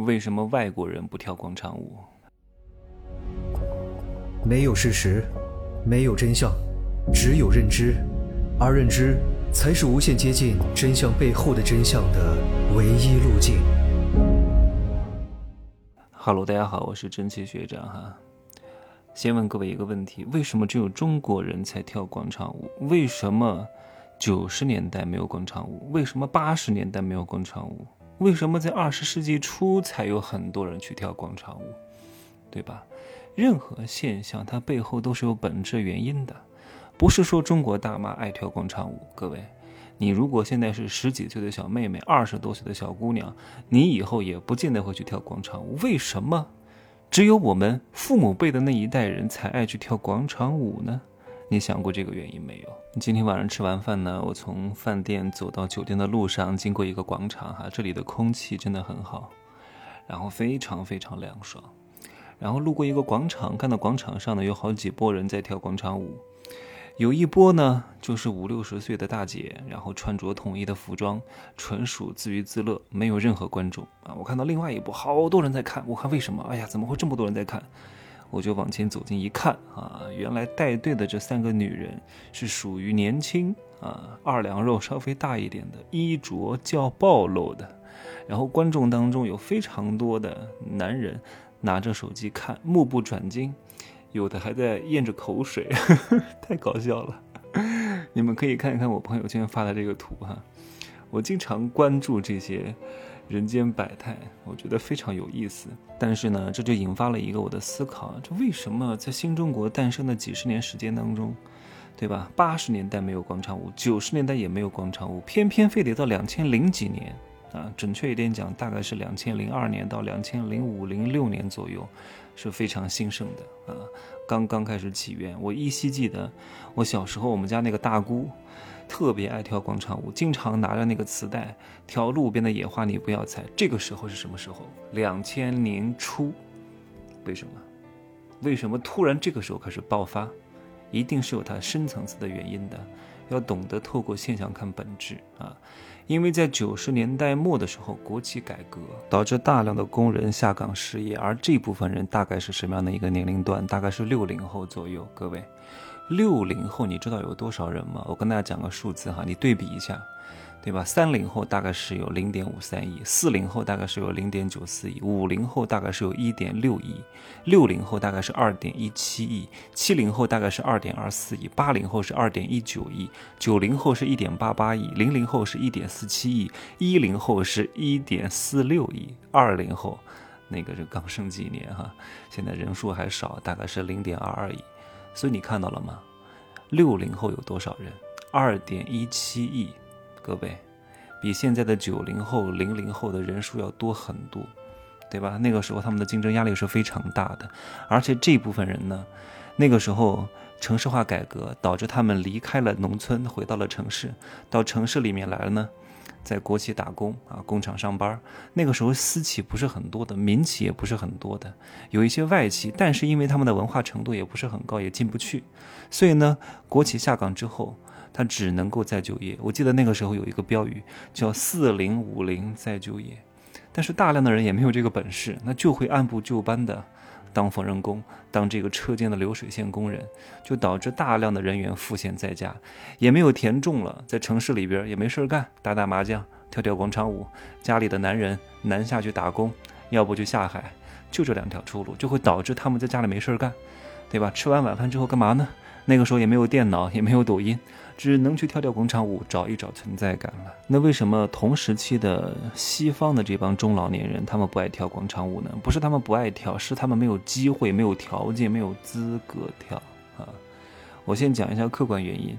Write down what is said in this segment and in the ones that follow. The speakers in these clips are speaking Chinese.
为什么外国人不跳广场舞？没有事实，没有真相，只有认知，而认知才是无限接近真相背后的真相的唯一路径。Hello，大家好，我是真气学长哈。先问各位一个问题：为什么只有中国人才跳广场舞？为什么九十年代没有广场舞？为什么八十年代没有广场舞？为什么在二十世纪初才有很多人去跳广场舞，对吧？任何现象它背后都是有本质原因的，不是说中国大妈爱跳广场舞。各位，你如果现在是十几岁的小妹妹，二十多岁的小姑娘，你以后也不见得会去跳广场舞。为什么只有我们父母辈的那一代人才爱去跳广场舞呢？你想过这个原因没有？今天晚上吃完饭呢，我从饭店走到酒店的路上，经过一个广场，哈，这里的空气真的很好，然后非常非常凉爽。然后路过一个广场，看到广场上呢有好几拨人在跳广场舞，有一波呢就是五六十岁的大姐，然后穿着统一的服装，纯属自娱自乐，没有任何观众啊。我看到另外一波好多人在看，我看为什么？哎呀，怎么会这么多人在看？我就往前走近一看啊，原来带队的这三个女人是属于年轻啊，二两肉稍微大一点的，衣着较暴露的。然后观众当中有非常多的男人拿着手机看，目不转睛，有的还在咽着口水，太搞笑了。你们可以看一看我朋友圈发的这个图哈，我经常关注这些。人间百态，我觉得非常有意思。但是呢，这就引发了一个我的思考：这为什么在新中国诞生的几十年时间当中，对吧？八十年代没有广场舞，九十年代也没有广场舞，偏偏非得到两千零几年啊？准确一点讲，大概是两千零二年到两千零五零六年左右，是非常兴盛的啊，刚刚开始起源。我依稀记得，我小时候我们家那个大姑。特别爱跳广场舞，经常拿着那个磁带跳路边的野花，你不要采。这个时候是什么时候？两千年初。为什么？为什么突然这个时候开始爆发？一定是有它深层次的原因的。要懂得透过现象看本质啊！因为在九十年代末的时候，国企改革导致大量的工人下岗失业，而这部分人大概是什么样的一个年龄段？大概是六零后左右，各位。六零后，你知道有多少人吗？我跟大家讲个数字哈，你对比一下，对吧？三零后大概是有零点五三亿，四零后大概是有零点九四亿，五零后大概是有一点六亿，六零后大概是二点一七亿，七零后大概是二点二四亿，八零后是二点一九亿，九零后是一点八八亿，零零后是一点四七亿，一零后是一点四六亿，二零后那个是刚生几年哈，现在人数还少，大概是零点二二亿。所以你看到了吗？六零后有多少人？二点一七亿，各位，比现在的九零后、零零后的人数要多很多，对吧？那个时候他们的竞争压力是非常大的，而且这部分人呢，那个时候城市化改革导致他们离开了农村，回到了城市，到城市里面来了呢。在国企打工啊，工厂上班。那个时候私企不是很多的，民企也不是很多的，有一些外企，但是因为他们的文化程度也不是很高，也进不去。所以呢，国企下岗之后，他只能够再就业。我记得那个时候有一个标语叫“四零五零再就业”，但是大量的人也没有这个本事，那就会按部就班的。当缝纫工，当这个车间的流水线工人，就导致大量的人员赋闲在家，也没有田种了，在城市里边也没事干，打打麻将，跳跳广场舞。家里的男人南下去打工，要不就下海，就这两条出路，就会导致他们在家里没事干，对吧？吃完晚饭之后干嘛呢？那个时候也没有电脑，也没有抖音。只能去跳跳广场舞，找一找存在感了。那为什么同时期的西方的这帮中老年人，他们不爱跳广场舞呢？不是他们不爱跳，是他们没有机会、没有条件、没有资格跳啊。我先讲一下客观原因，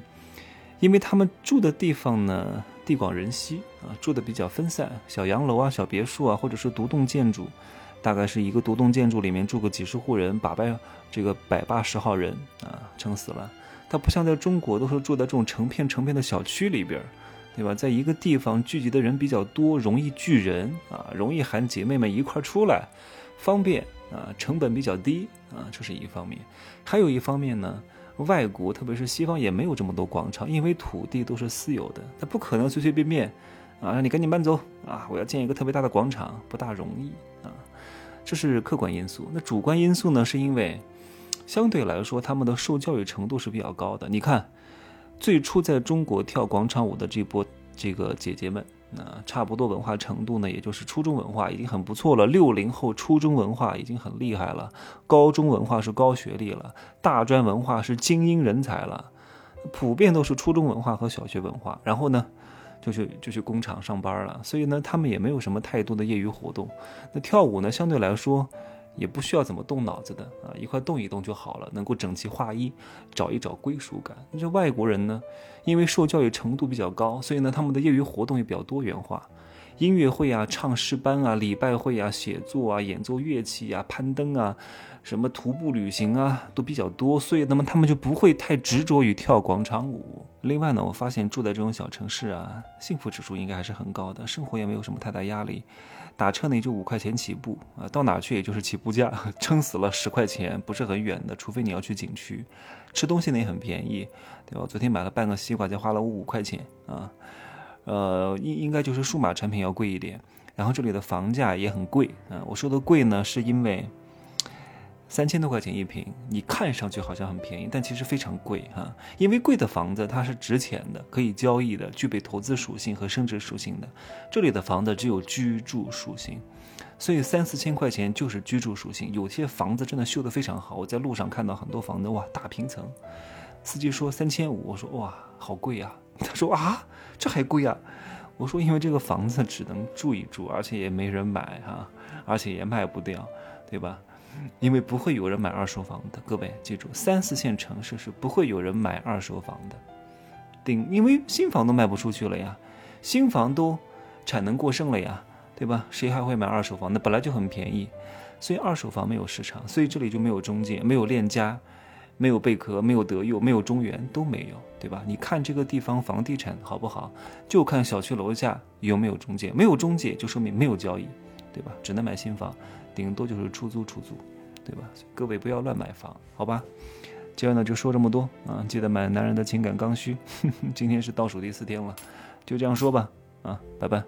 因为他们住的地方呢，地广人稀啊，住的比较分散，小洋楼啊、小别墅啊，或者是独栋建筑，大概是一个独栋建筑里面住个几十户人，把百这个百八十号人啊，撑死了。它不像在中国，都是住在这种成片成片的小区里边，对吧？在一个地方聚集的人比较多，容易聚人啊，容易喊姐妹们一块出来，方便啊，成本比较低啊，这是一方面。还有一方面呢，外国特别是西方也没有这么多广场，因为土地都是私有的，它不可能随随便便啊，让你赶紧搬走啊！我要建一个特别大的广场，不大容易啊，这是客观因素。那主观因素呢？是因为相对来说他们的受教育程度是比较高的。你看，最初在中国跳广场舞的这波这个姐姐们，那差不多文化程度呢，也就是初中文化已经很不错了。六零后初中文化已经很厉害了，高中文化是高学历了，大专文化是精英人才了。普遍都是初中文化和小学文化，然后呢，就去就去工厂上班了。所以呢，他们也没有什么太多的业余活动。那跳舞呢，相对来说也不需要怎么动脑子的啊，一块动一动就好了，能够整齐划一，找一找归属感。你说外国人呢，因为受教育程度比较高，所以呢，他们的业余活动也比较多元化。音乐会啊，唱诗班啊，礼拜会啊，写作啊，演奏乐器啊，攀登啊，什么徒步旅行啊，都比较多，所以那么他们就不会太执着于跳广场舞。另外呢，我发现住在这种小城市啊，幸福指数应该还是很高的，生活也没有什么太大压力。打车呢也就五块钱起步啊，到哪去也就是起步价，撑死了十块钱，不是很远的，除非你要去景区。吃东西呢也很便宜，对吧？昨天买了半个西瓜，就花了我五块钱啊。呃，应应该就是数码产品要贵一点，然后这里的房价也很贵啊。我说的贵呢，是因为三千多块钱一平，你看上去好像很便宜，但其实非常贵哈。因为贵的房子它是值钱的，可以交易的，具备投资属性和升值属性的。这里的房子只有居住属性，所以三四千块钱就是居住属性。有些房子真的修得非常好，我在路上看到很多房子，哇，大平层，司机说三千五，我说哇，好贵呀。他说啊，这还贵啊！我说因为这个房子只能住一住，而且也没人买哈，而且也卖不掉，对吧？因为不会有人买二手房的。各位记住，三四线城市是不会有人买二手房的。顶，因为新房都卖不出去了呀，新房都产能过剩了呀，对吧？谁还会买二手房？那本来就很便宜，所以二手房没有市场，所以这里就没有中介，没有链家。没有贝壳，没有德佑，没有中原，都没有，对吧？你看这个地方房地产好不好，就看小区楼下有没有中介，没有中介就说明没有交易，对吧？只能买新房，顶多就是出租出租，对吧？各位不要乱买房，好吧？今儿呢就说这么多啊，记得买男人的情感刚需。今天是倒数第四天了，就这样说吧，啊，拜拜。